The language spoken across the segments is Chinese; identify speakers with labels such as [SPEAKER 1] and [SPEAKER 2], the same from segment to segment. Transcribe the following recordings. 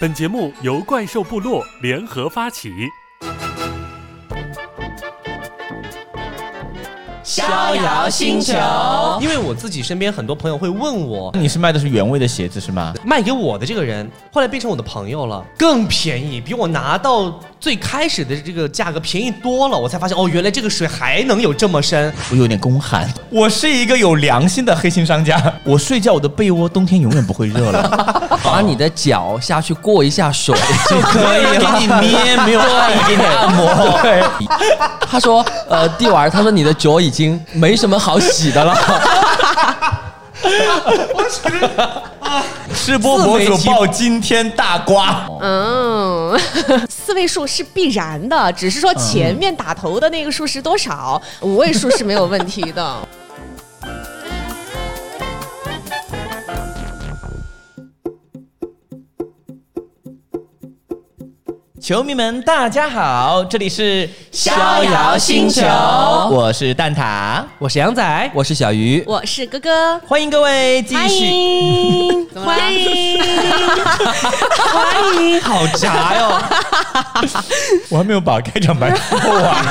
[SPEAKER 1] 本节目由怪兽部落联合发起。
[SPEAKER 2] 逍遥星球，
[SPEAKER 3] 因为我自己身边很多朋友会问我，
[SPEAKER 4] 你是卖的是原味的鞋子是吗？
[SPEAKER 3] 卖给我的这个人后来变成我的朋友了，更便宜，比我拿到最开始的这个价格便宜多了。我才发现哦，原来这个水还能有这么深。
[SPEAKER 4] 我有点宫寒，我是一个有良心的黑心商家。我睡觉我的被窝冬天永远不会热了，
[SPEAKER 2] 把你的脚下去过一下水
[SPEAKER 4] 就可以给你捏，没有给你按摩。对，
[SPEAKER 2] 他说，呃，弟娃儿，他说你的脚已经没什么好洗的了。
[SPEAKER 4] 吃播博主爆惊天大瓜，
[SPEAKER 5] 嗯，四位数是必然的，只是说前面打头的那个数是多少，五位数是没有问题的。
[SPEAKER 4] 球迷们大家好，这里是
[SPEAKER 2] 逍遥星球。
[SPEAKER 4] 我是蛋挞，
[SPEAKER 3] 我是杨仔，
[SPEAKER 2] 我是小鱼，
[SPEAKER 5] 我是哥哥，
[SPEAKER 4] 欢迎各位继
[SPEAKER 5] 欢
[SPEAKER 4] 续。
[SPEAKER 5] 迎。欢迎。欢迎，
[SPEAKER 3] 好杂哟。
[SPEAKER 4] 我还没有把开场白说完，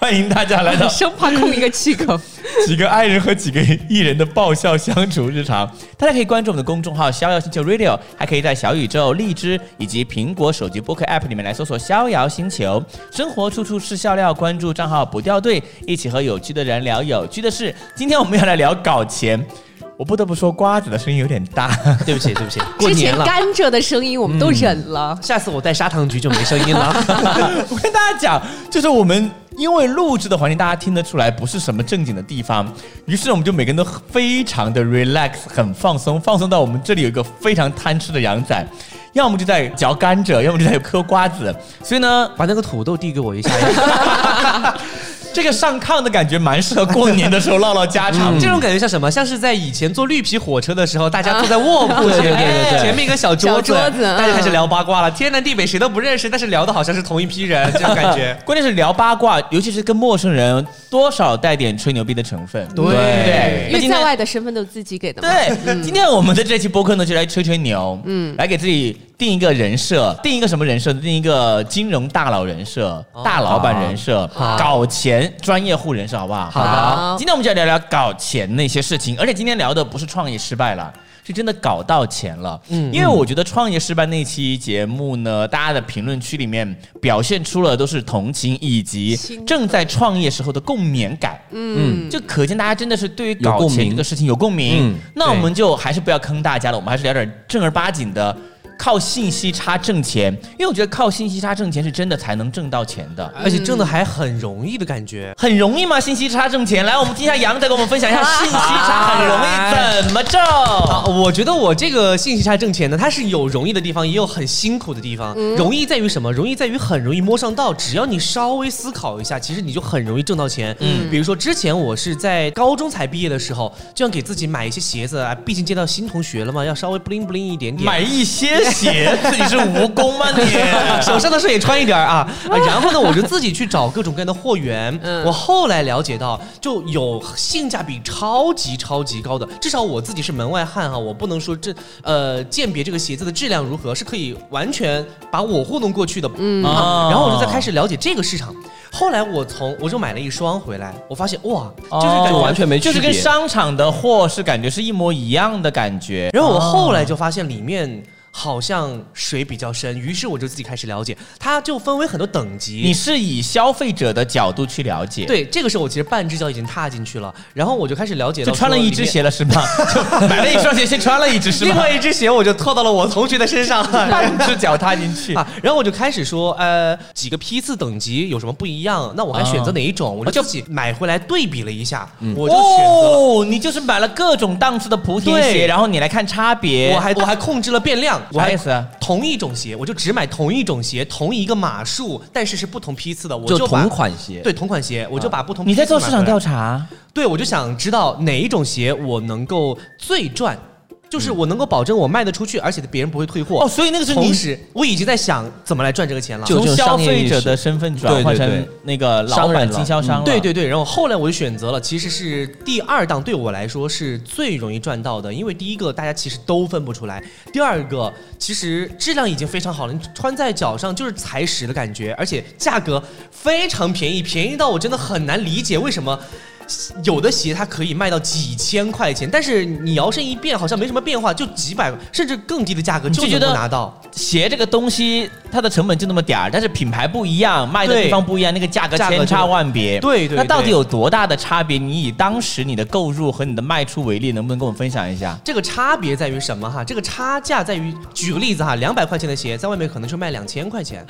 [SPEAKER 4] 欢迎大家来到
[SPEAKER 5] 生怕空一个气口。
[SPEAKER 4] 几个爱人和几个艺人的爆笑相处日常。大家可以关注我们的公众号“逍遥星球 Radio”，还可以在小宇宙、荔枝以及苹果手机播客 App 里面来搜索“逍遥星球”。生活处处是笑料，关注账号不掉队，一起和有趣的人聊有趣的事。今天我们要来聊搞钱。我不得不说，瓜子的声音有点大。
[SPEAKER 3] 对不起，对不起，过
[SPEAKER 5] 之
[SPEAKER 3] 年了，
[SPEAKER 5] 前甘蔗的声音我们都忍了，
[SPEAKER 3] 下次我带砂糖橘就没声音了。
[SPEAKER 4] 我跟大家讲，就是我们因为录制的环境，大家听得出来不是什么正经的地方，于是我们就每个人都非常的 relax，很放松，放松到我们这里有一个非常贪吃的羊仔，要么就在嚼甘蔗，要么就在嗑瓜子，所以呢，
[SPEAKER 3] 把那个土豆递给我一下。
[SPEAKER 4] 这个上炕的感觉蛮适合过年的时候唠唠家常。
[SPEAKER 3] 这种感觉像什么？像是在以前坐绿皮火车的时候，大家坐在卧铺前
[SPEAKER 2] 对对对
[SPEAKER 3] 面，
[SPEAKER 2] 对
[SPEAKER 3] 前面一个小桌子，
[SPEAKER 5] 桌子嗯
[SPEAKER 3] 大家开始聊八卦了。天南地北谁都不认识，但是聊的好像是同一批人，这种感觉。
[SPEAKER 4] 关键是聊八卦，尤其是跟陌生人，多少带点吹牛逼的成分。
[SPEAKER 3] 对
[SPEAKER 4] 对，
[SPEAKER 5] 因为在外的身份都是自己给的嘛。
[SPEAKER 4] 对，今天我们的这期播客呢，就来吹吹牛，嗯，来给自己定一个人设，定一个什么人设？定一个金融大佬人设、大老板人设、搞钱专业户人设，好不好？
[SPEAKER 3] 好的。
[SPEAKER 4] 今天我们就要聊聊搞钱那些事情，而且今天聊的不是创业失败了。是真的搞到钱了，嗯，因为我觉得创业失败那期节目呢，大家的评论区里面表现出了都是同情以及正在创业时候的共勉感，
[SPEAKER 5] 嗯，
[SPEAKER 4] 就可见大家真的是对于搞钱这个事情有共鸣。
[SPEAKER 2] 嗯。
[SPEAKER 4] 那我们就还是不要坑大家了，我们还是聊点正儿八经的，靠信息差挣钱。因为我觉得靠信息差挣钱是真的才能挣到钱的。
[SPEAKER 3] 而且挣的还很容易的感觉。
[SPEAKER 4] 很容易吗？信息差挣钱？来，我们听一下杨再给我们分享一下信息差很容易怎么挣。
[SPEAKER 3] 啊，我觉得我这个信息差挣钱呢，它是有容易的地方，也有很辛苦的地方。容易在于什么？容易在于很容易摸上道，只要你稍微思考一下，其实你就很容易挣到钱。嗯，比如说之前我是在高中才毕业的时候，就想给自己买一些鞋子啊，毕竟见到新同学了嘛，要稍微 bling bling 一点点。
[SPEAKER 4] 买一些鞋子，你是蜈蚣吗你？
[SPEAKER 3] 手上的事也穿一点啊，啊然后呢，我就自己去找各种各样的货源。
[SPEAKER 5] 嗯
[SPEAKER 3] 我后来了解到，就有性价比超级超级高的，至少我自己是门外汉哈，我不能说这呃鉴别这个鞋子的质量如何，是可以完全把我糊弄过去的。嗯
[SPEAKER 4] 啊
[SPEAKER 3] 然后我就在开始了解这个市场。后来我从我就买了一双回来，我发现哇，就是感觉
[SPEAKER 2] 就完全没区别
[SPEAKER 4] 就是跟商场的货是感觉是一模一样的感觉。
[SPEAKER 3] 然后我后来就发现里面好像水比较深，于是我就自己开始了解，它就分为很多等级。
[SPEAKER 4] 你是以消费者的角度去了解，，
[SPEAKER 3] 对，这个时候我其实半只脚已经踏进去了，然后我就开始了解到
[SPEAKER 4] 就穿了一只鞋了是吗？就 买了一双鞋，先穿了一只是吗
[SPEAKER 3] 另外？一只鞋我就拖到了我同学的身上。
[SPEAKER 4] 半只脚踏进去。
[SPEAKER 3] 啊，然后我就开始说，呃，几个批次等级有什么不一样？那我还选择哪一种？我就自己买回来对比了一下，我就选择。
[SPEAKER 4] 哦，你就是买了各种档次的莆田鞋，然后你来看差别。
[SPEAKER 3] 我还我还控制了变量，我还
[SPEAKER 4] 啥意思啊？
[SPEAKER 3] 同一种鞋，我就只买同一种鞋，同一个码数，但是是不同批次的，我
[SPEAKER 2] 就
[SPEAKER 3] 把
[SPEAKER 2] 同款鞋，
[SPEAKER 3] 对同款鞋，我就把不同
[SPEAKER 4] 你在做市场调查？
[SPEAKER 3] 对，我就想知道哪一种鞋我能够最赚。就是我能够保证我卖得出去，而且别人不会退货。
[SPEAKER 4] 哦，所以那个是你
[SPEAKER 3] 同时，我已经在想怎么来赚这个钱了。
[SPEAKER 2] 就
[SPEAKER 4] 从消费者的身份转换成那个老板经销商了。
[SPEAKER 3] 对对对，然后后来我就选择了，其实是第二档对我来说是最容易赚到的，因为第一个大家其实都分不出来，第二个其实质量已经非常好了，你穿在脚上就是踩屎的感觉，而且价格非常便宜，便宜到我真的很难理解为什么。有的鞋它可以卖到几千块钱，但是你摇身一变好像没什么变化，就几百甚至更低的价格就能拿到。
[SPEAKER 4] 鞋这个东西，它的成本就那么点儿，但是品牌不一样，卖的地方不一样，那个价格千差万别。
[SPEAKER 3] 对对
[SPEAKER 4] 那到底有多大的差别？你以当时你的购入和你的卖出为例，能不能跟我们分享一下？
[SPEAKER 3] 这个差别在于什么哈？这个差价在于，举个例子哈，两百块钱的鞋在外面可能就卖两千块钱，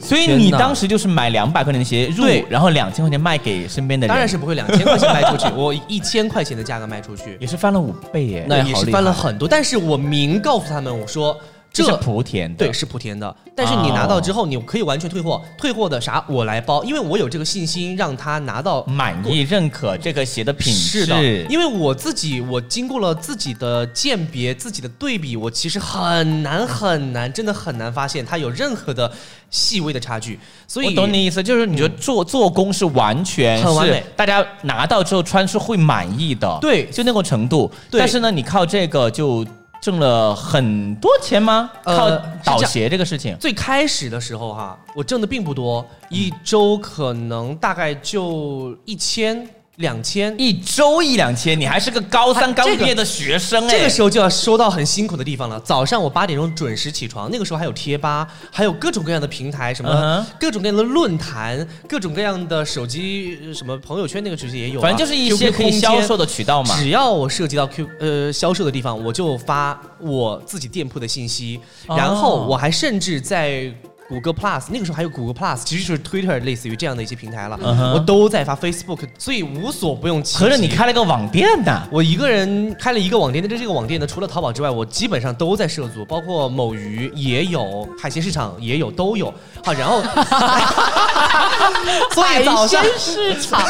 [SPEAKER 4] 所以你当时就是买两百块钱的鞋入，然后两千块钱卖给身边的人，
[SPEAKER 3] 当然是不会两千块钱卖出去，我一千块钱的价格卖出去，
[SPEAKER 4] 也是翻了五倍耶。
[SPEAKER 2] 那也是
[SPEAKER 3] 翻了很多。但是我明告诉他们，我说
[SPEAKER 4] 这是莆田的，
[SPEAKER 3] 对，是莆田的，但是你拿到之后，你可以完全退货，退货的啥我来包，因为我有这个信心让他拿到
[SPEAKER 4] 满意认可这个鞋的品质。
[SPEAKER 3] 是的，因为我自己我经过了自己的鉴别、自己的对比，我其实很难很难，真的很难发现它有任何的细微的差距。所以
[SPEAKER 4] 我懂你意思，就是你觉得做做工是完全是
[SPEAKER 3] 很完美。
[SPEAKER 4] 大家拿到之后穿是会满意的，
[SPEAKER 3] 对。
[SPEAKER 4] 就那个程度。但是呢，你靠这个就挣了很多钱吗？
[SPEAKER 3] 呃
[SPEAKER 4] 靠倒鞋这个事情，
[SPEAKER 3] 最开始的时候哈，我挣的并不多，一周可能大概就一千、两千。
[SPEAKER 4] 一周一两千，你还是个高三刚毕业的学生哎。
[SPEAKER 3] 这个时候就要说到很辛苦的地方了。早上我八点钟准时起床，那个时候还有贴吧，还有各种各样的平台，什么、各种各样的论坛，各种各样的手机呃什么朋友圈，那个其实也有啊、
[SPEAKER 4] 反正就是一些可以销售的渠道嘛。
[SPEAKER 3] 只要我涉及到 Q 呃销售的地方，我就发我自己店铺的信息，
[SPEAKER 4] 哦
[SPEAKER 3] 然后我还甚至在。谷歌 Plus 那个时候还有谷歌 Plus，其实就是 Twitter 类似于这样的一些平台了，我都在发 Facebook，所以无所不用其极。
[SPEAKER 4] 合着你开了个网店呢？
[SPEAKER 3] 我一个人开了一个网店，但是这个网店呢，除了淘宝之外，我基本上都在涉足，包括某鱼也有，海鲜市场也有，都有。好，然后，所以早上
[SPEAKER 5] 海鲜市场，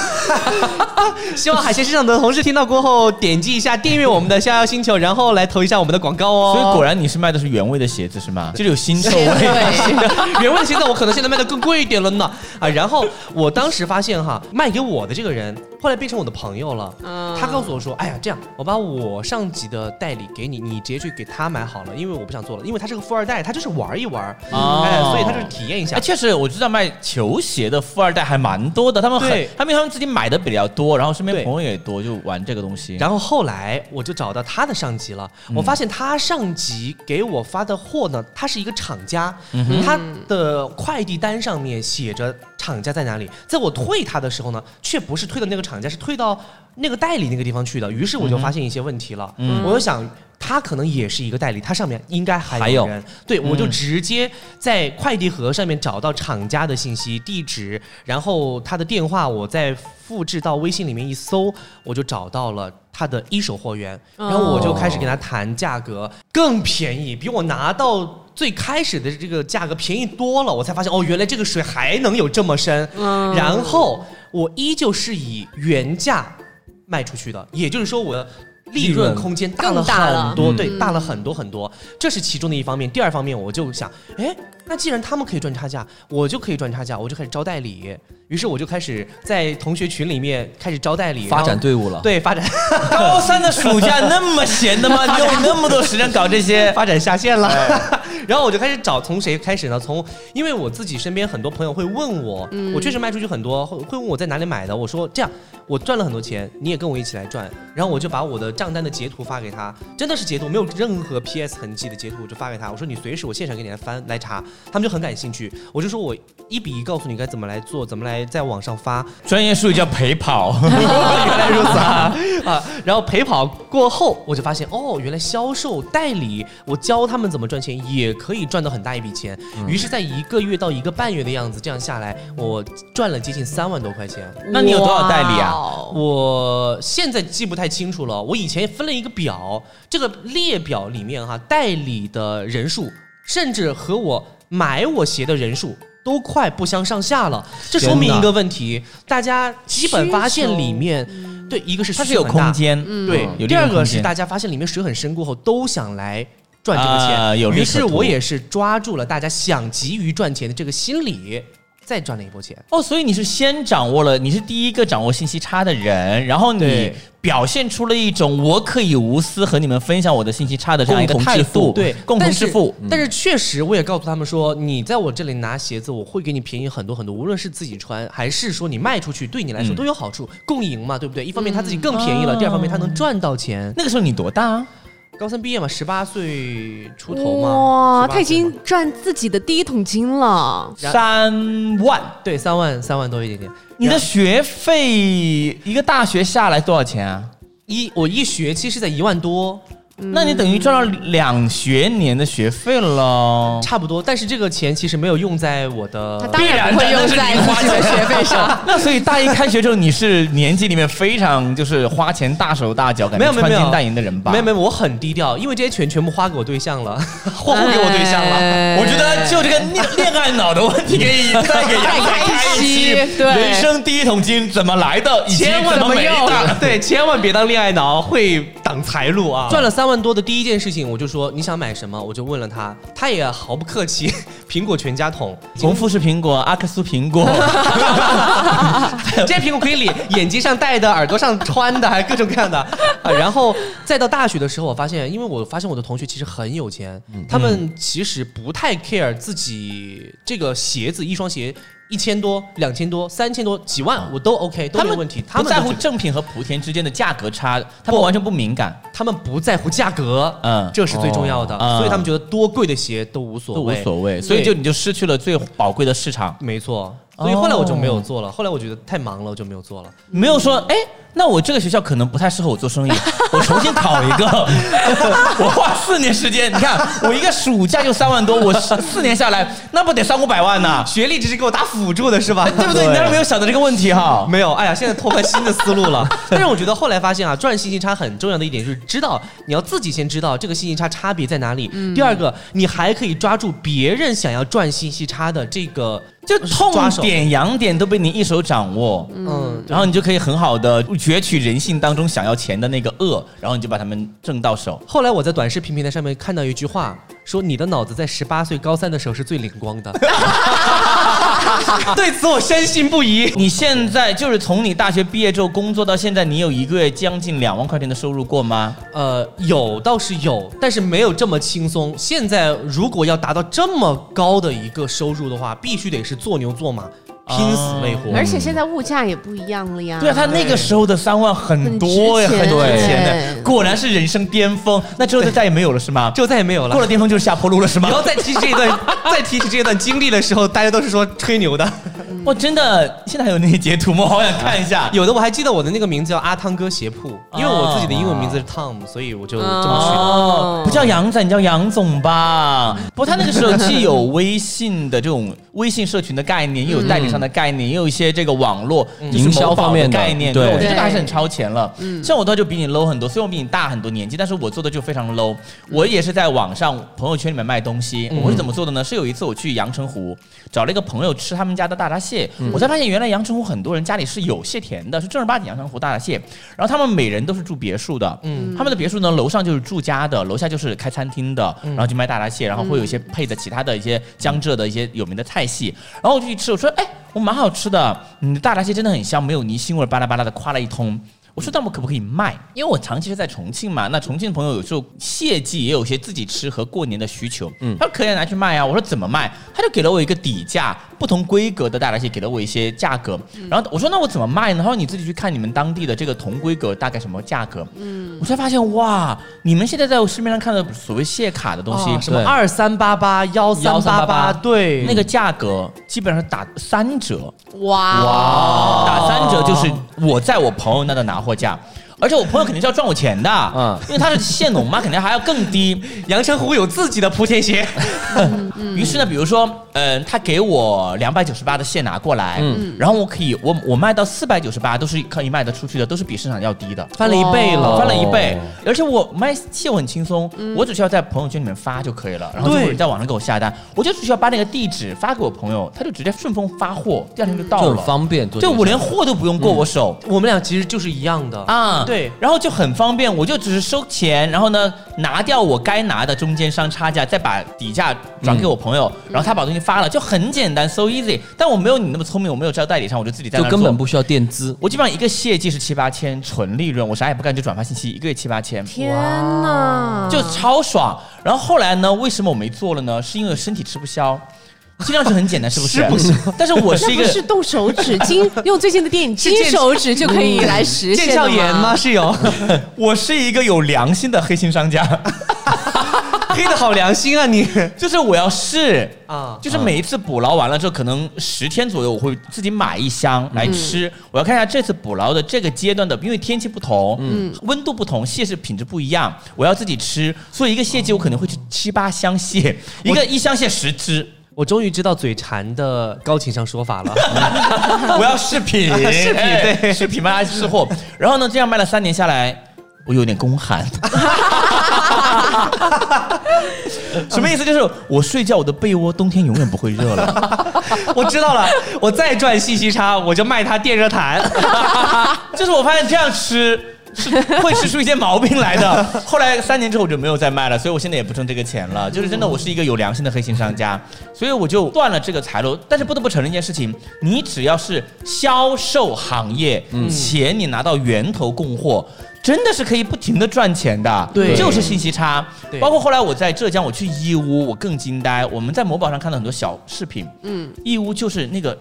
[SPEAKER 3] 希望海鲜市场的同事听到过后，点击一下订阅我们的逍遥星球，然后来投一下我们的广告哦。
[SPEAKER 4] 所以果然你是卖的是原味的鞋子是吗？这里有腥臭味。
[SPEAKER 3] 别问现在我可能现在卖的更贵一点了呢啊！然后我当时发现哈，卖给我的这个人后来变成我的朋友了。
[SPEAKER 5] 嗯
[SPEAKER 3] 他告诉我说：“哎呀，这样我把我上级的代理给你，你直接去给他买好了，因为我不想做了，因为他是个富二代，他就是玩一玩，
[SPEAKER 4] 哦
[SPEAKER 3] 哎，所以他就是体验一下
[SPEAKER 4] 哎，。确实，我知道卖球鞋的富二代还蛮多的，他们很，他们他们自己买的比较多，然后身边朋友也多，就玩这个东西。
[SPEAKER 3] 然后后来我就找到他的上级了，
[SPEAKER 4] 嗯
[SPEAKER 3] 我发现他上级给我发的货呢，他是一个厂家，
[SPEAKER 4] 嗯
[SPEAKER 3] 他的快递单上面写着厂家在哪里，在我退他的时候呢，却不是退到那个厂家，是退到那个代理那个地方去的，于是我就发现一些问题了，
[SPEAKER 4] 嗯。
[SPEAKER 3] 我就想。他可能也是一个代理，他上面应该还
[SPEAKER 2] 还有。
[SPEAKER 3] 有人，对我就
[SPEAKER 4] 嗯
[SPEAKER 3] 直接在快递盒上面找到厂家的信息、地址，然后他的电话，我再复制到微信里面一搜，我就找到了他的一手货源，然后我就开始跟他谈价格，更便宜，比我拿到。最开始的这个价格便宜多了，我才发现哦，原来这个水还能有这么深。
[SPEAKER 5] 嗯
[SPEAKER 3] 然后我依旧是以原价卖出去的，也就是说我的利润空间大了很多，
[SPEAKER 2] 嗯
[SPEAKER 3] 对，大了很多很多。这是其中的一方面。第二方面，我就想，哎，那既然他们可以赚差价，我就可以赚差价，我就开始招代理。于是我就开始在同学群里面开始招代理，
[SPEAKER 2] 发展队伍了。
[SPEAKER 3] 对发展
[SPEAKER 4] 高三的暑假那么闲的吗？你有那么多时间搞这些？
[SPEAKER 3] 发展下线了。
[SPEAKER 2] 哎
[SPEAKER 3] 然后我就开始找从谁开始呢？从因为我自己身边很多朋友会问我，我确实卖出去很多，会会问我在哪里买的。我说这样，我赚了很多钱，你也跟我一起来赚。然后我就把我的账单的截图发给他，真的是截图，没有任何 PS 痕迹的截图，我就发给他。我说你随时我现场给你来翻来查，他们就很感兴趣。我就说我一比一告诉你该怎么来做，怎么来在网上发。
[SPEAKER 4] 专业术语叫陪跑。
[SPEAKER 3] 原来如此啊啊！然后陪跑过后，我就发现哦，原来销售代理，我教他们怎么赚钱，也可以赚到很大一笔钱。于是，在一个月到一个半月的样子，这样下来，我赚了接近三万多块钱。
[SPEAKER 4] 那你有多少代理啊
[SPEAKER 3] 我现在记不太清楚了，我以前分了一个表，这个列表里面哈，代理的人数，甚至和我买我鞋的人数。都快不相上下了，这说明一个问题，大家基本发现里面对，一个是
[SPEAKER 4] 它是有空，间，
[SPEAKER 3] 对第二个是大家发现里面水很深过后，都想来赚这个钱，于是我也是抓住了大家想急于赚钱的这个心理，再赚了一波钱。
[SPEAKER 4] 哦，所以你是先掌握了，你是第一个掌握信息差的人，然后你
[SPEAKER 3] 对
[SPEAKER 4] 表现出了一种我可以无私和你们分享我的信息差的这样一个
[SPEAKER 2] 共同
[SPEAKER 4] 态度，
[SPEAKER 3] 对，
[SPEAKER 4] 共同
[SPEAKER 3] 但是
[SPEAKER 4] 致富。
[SPEAKER 3] 但是确实，我也告诉他们说，你在我这里拿鞋子，我会给你便宜很多很多，无论是自己穿还是说你卖出去，对你来说
[SPEAKER 4] 嗯
[SPEAKER 3] 都有好处，共赢嘛，对不对？一方面他自己更便宜了，第二方面他能赚到钱。
[SPEAKER 4] 那个时候你多大啊？
[SPEAKER 3] 高三毕业嘛，十八岁出头嘛，
[SPEAKER 5] 哇，他已经赚自己的第一桶金了。
[SPEAKER 4] 三万，
[SPEAKER 3] 对三万三万多一点点。
[SPEAKER 4] 你的学费一个大学下来多少钱啊？
[SPEAKER 3] 一我一学期是在一万多，
[SPEAKER 4] 那你等于赚了两学年的学费了。
[SPEAKER 3] 差不多，但是这个钱其实没有用在我的
[SPEAKER 5] 他当然不会用在自己的学费上。
[SPEAKER 4] 那所以大一开学之后，你是年级里面非常就是花钱大手大脚，感觉
[SPEAKER 3] 没有没有没有
[SPEAKER 4] 穿金戴银的人吧？
[SPEAKER 3] 没有没有，我很低调，因为这些钱全部花给我对象了，霍霍给我对象了。
[SPEAKER 5] 哎
[SPEAKER 4] 我觉得就这个恋恋爱脑的问题，可以再给杨仔开一期
[SPEAKER 5] 太开心对
[SPEAKER 4] 人生第一桶金怎么来的，以及
[SPEAKER 3] 千万
[SPEAKER 4] 怎么没
[SPEAKER 3] 不要
[SPEAKER 4] 的。
[SPEAKER 3] 对，千万别当恋爱脑，会挡财路啊！赚了三万多的第一件事情，我就说你想买什么，我就问了他，他也毫不客气，苹果全家桶，
[SPEAKER 4] 从富士苹果、阿克苏苹果，
[SPEAKER 3] 这些苹果可以脸眼睛上戴的，耳朵上穿的，还各种各样的。啊，然后再到大学的时候，我发现，因为我发现我的同学其实很有钱，他们其实不太 care 自己这个鞋子，一双鞋一千多、两千多、三千多、几万，我都 OK，都没问题。他
[SPEAKER 4] 不在
[SPEAKER 3] 们都觉得
[SPEAKER 4] 乎正品和莆田之间的价格差，他们完全不敏感。
[SPEAKER 3] 他们不在乎价格，
[SPEAKER 4] 嗯
[SPEAKER 3] 这是最重要的，
[SPEAKER 4] 哦
[SPEAKER 3] 所以他们觉得多贵的鞋都无所
[SPEAKER 4] 都无，所谓，所以就你就失去了最宝贵的市场。
[SPEAKER 3] 没错。所以后来我就没有做了，后来我觉得太忙了，我就没有做了。
[SPEAKER 4] 没有说，哎，那我这个学校可能不太适合我做生意，我重新考一个，我花四年时间，你看我一个暑假就三万多，我四四年下来，那不得三五百万呢？
[SPEAKER 3] 学历只是给我打辅助的是吧？
[SPEAKER 4] 对不对？你当时没有想到这个问题哈？
[SPEAKER 3] 没有，哎呀，现在拓宽新的思路了。但是我觉得后来发现啊，赚信息差很重要的一点就是知道你要自己先知道这个信息差差别在哪里。第二个，你还可以抓住别人想要赚信息差的这个
[SPEAKER 4] 就痛。点、痒点都被你一手掌握，
[SPEAKER 3] 嗯，
[SPEAKER 4] 然后你就可以很好的攫取人性当中想要钱的那个恶，然后你就把他们挣到手。
[SPEAKER 3] 后来我在短视频平台上面看到一句话，说你的脑子在十八岁高三的时候是最灵光的。对此我深信不疑。
[SPEAKER 4] 你现在就是从你大学毕业之后工作到现在，你有一个月将近两万块钱的收入过吗？
[SPEAKER 3] 呃，有倒是有，但是没有这么轻松。现在如果要达到这么高的一个收入的话，必须得是做牛做马，拼死累活。
[SPEAKER 5] 而且现在物价也不一样了呀。
[SPEAKER 4] 对啊，他那个时候的三万很多呀，
[SPEAKER 5] 很值钱
[SPEAKER 4] 的，果然是人生巅峰。那之后就再也没有了是吗？
[SPEAKER 3] 就再也没有了
[SPEAKER 4] 过。了巅峰就是下坡路了是吗
[SPEAKER 3] 然？后再提起这一段，再提起这一段经历的时候，大家都是说吹牛的。
[SPEAKER 4] 哇，真的，现在还有那些截图吗？我好想看一下。
[SPEAKER 3] 有的我还记得我的那个名字叫阿汤哥鞋铺，因为我自己的英文名字是 Tom，所以我就这么取的。
[SPEAKER 4] 哦，不叫杨仔，你叫杨总吧。不过他那个时候既有微信的这种 微信社群的概念，又有代理商的概念，也有一些这个网络就是
[SPEAKER 2] 营销
[SPEAKER 4] 某宝
[SPEAKER 2] 方面的
[SPEAKER 4] 概念。
[SPEAKER 2] 对
[SPEAKER 4] 我觉得这个还是很超前了。像我的话就比你 low 很多，虽然我比你大很多年纪，但是我做的就非常 low。我也是在网上朋友圈里面卖东西。我是怎么做的呢？是有一次我去阳澄湖找了一个朋友吃他们家的大闸蟹，我才发现原来阳澄湖很多人家里是有蟹田的，是正儿八经阳澄湖大闸蟹。然后他们每人都是住别墅的，嗯，他们的别墅呢，楼上就是住家的，楼下就是开餐厅的，然后就卖大闸蟹，然后会有一些配的其他的一些江浙的一些有名的菜系。然后我就去吃，我说，哎，我蛮好吃的，你的大闸蟹真的很香，没有泥腥味，巴拉巴拉的夸了一通。我说，那我可不可以卖？因为我长期是在重庆嘛，那重庆的朋友有时候蟹季也有些自己吃和过年的需求，嗯，他说可以拿去卖啊。我说怎么卖？他就给了我一个底价，不同规格的大闸蟹给了我一些价格，然后我说那我怎么卖呢？他说你自己去看你们当地的这个同规格大概什么价格，嗯，我才发现哇，你们现在在市面上看到所谓蟹卡的东西，
[SPEAKER 3] 啊什么二三八八幺三八八，对，
[SPEAKER 4] 那个价格基本上打三折，
[SPEAKER 5] 哇。
[SPEAKER 4] 打三折就是我在我朋友那的拿货价。而且我朋友肯定是要赚我钱的，
[SPEAKER 2] 嗯
[SPEAKER 4] 因为他是线农嘛，肯定还要更低。
[SPEAKER 3] 阳澄湖有自己的莆田鞋，
[SPEAKER 4] 于是呢，比如说，嗯、他给我两百九十八的线拿过来，
[SPEAKER 2] 嗯。
[SPEAKER 4] 然后我可以，我我卖到四百九十八，都是可以卖得出去的，都是比市场要低的。
[SPEAKER 3] 翻了一倍了，
[SPEAKER 4] 翻了一倍，而且我卖蟹我很轻松，我只需要在朋友圈里面发就可以了，然后就有人在网上给我下单，我就只需要把那个地址发给我朋友，他就直接顺丰发货，第二天就到
[SPEAKER 2] 就很，方便。做这
[SPEAKER 4] 对
[SPEAKER 2] 个事
[SPEAKER 4] 我连货都不用过我手。
[SPEAKER 3] 我们俩其实就是一样的。
[SPEAKER 4] 啊，
[SPEAKER 3] 对
[SPEAKER 4] 然后就很方便，我就只是收钱，然后呢拿掉我该拿的中间商差价，再把底价转给我朋友，然后他把东西发了，就很简单，so easy。但我没有你那么聪明，我没有招代理商，我就自己在那
[SPEAKER 2] 就根本不需要垫资。
[SPEAKER 4] 我基本上一个业绩是七八千，纯利润，我啥也不干就转发信息，一个月七八千，
[SPEAKER 5] 天哪，
[SPEAKER 4] 就超爽。然后后来呢，为什么我没做了呢？是因为身体吃不消。听上去很简单，是不是？
[SPEAKER 3] 是不是
[SPEAKER 4] 但是我是一个
[SPEAKER 5] 是动手指金，用最近的电影 金手指就可以来实现
[SPEAKER 3] 腱鞘炎吗？
[SPEAKER 5] 吗？
[SPEAKER 3] 是有，
[SPEAKER 4] 我是一个有良心的黑心商家，
[SPEAKER 3] 黑的好良心啊你
[SPEAKER 4] 就是我要试
[SPEAKER 3] 啊！
[SPEAKER 4] 就是每一次捕捞完了之后，可能十天左右，我会自己买一箱来吃。我要看一下这次捕捞的这个阶段的，因为天气不同，嗯，温度不同，蟹是品质不一样，我要自己吃。所以一个蟹季我可能会去七八箱蟹，一个一箱蟹十只，
[SPEAKER 3] 我终于知道嘴馋的高情商说法了。
[SPEAKER 4] 我要视频，
[SPEAKER 3] 视频
[SPEAKER 4] 哎
[SPEAKER 3] 对
[SPEAKER 4] 视频帮他试货。然后呢，这样卖了三年下来。我有点宫寒，什么意思？就是我睡觉，我的被窝冬天永远不会热了。
[SPEAKER 3] 我知道了，我再赚信息差，我就卖它电热毯。
[SPEAKER 4] 就是我发现这样吃是会吃出一些毛病来的。后来三年之后我就没有再卖了，所以我现在也不挣这个钱了。就是真的，我是一个有良心的黑心商家，所以我就断了这个财路。但是不得不承认一件事情，你只要是销售行业，且你拿到源头供货。真的是可以不停的赚钱的，
[SPEAKER 3] 对
[SPEAKER 4] 就是信息差
[SPEAKER 3] 对。
[SPEAKER 4] 包括后来我在浙江，我去义乌，我更惊呆。我们在某宝上看到很多小视频，嗯，义乌就是那个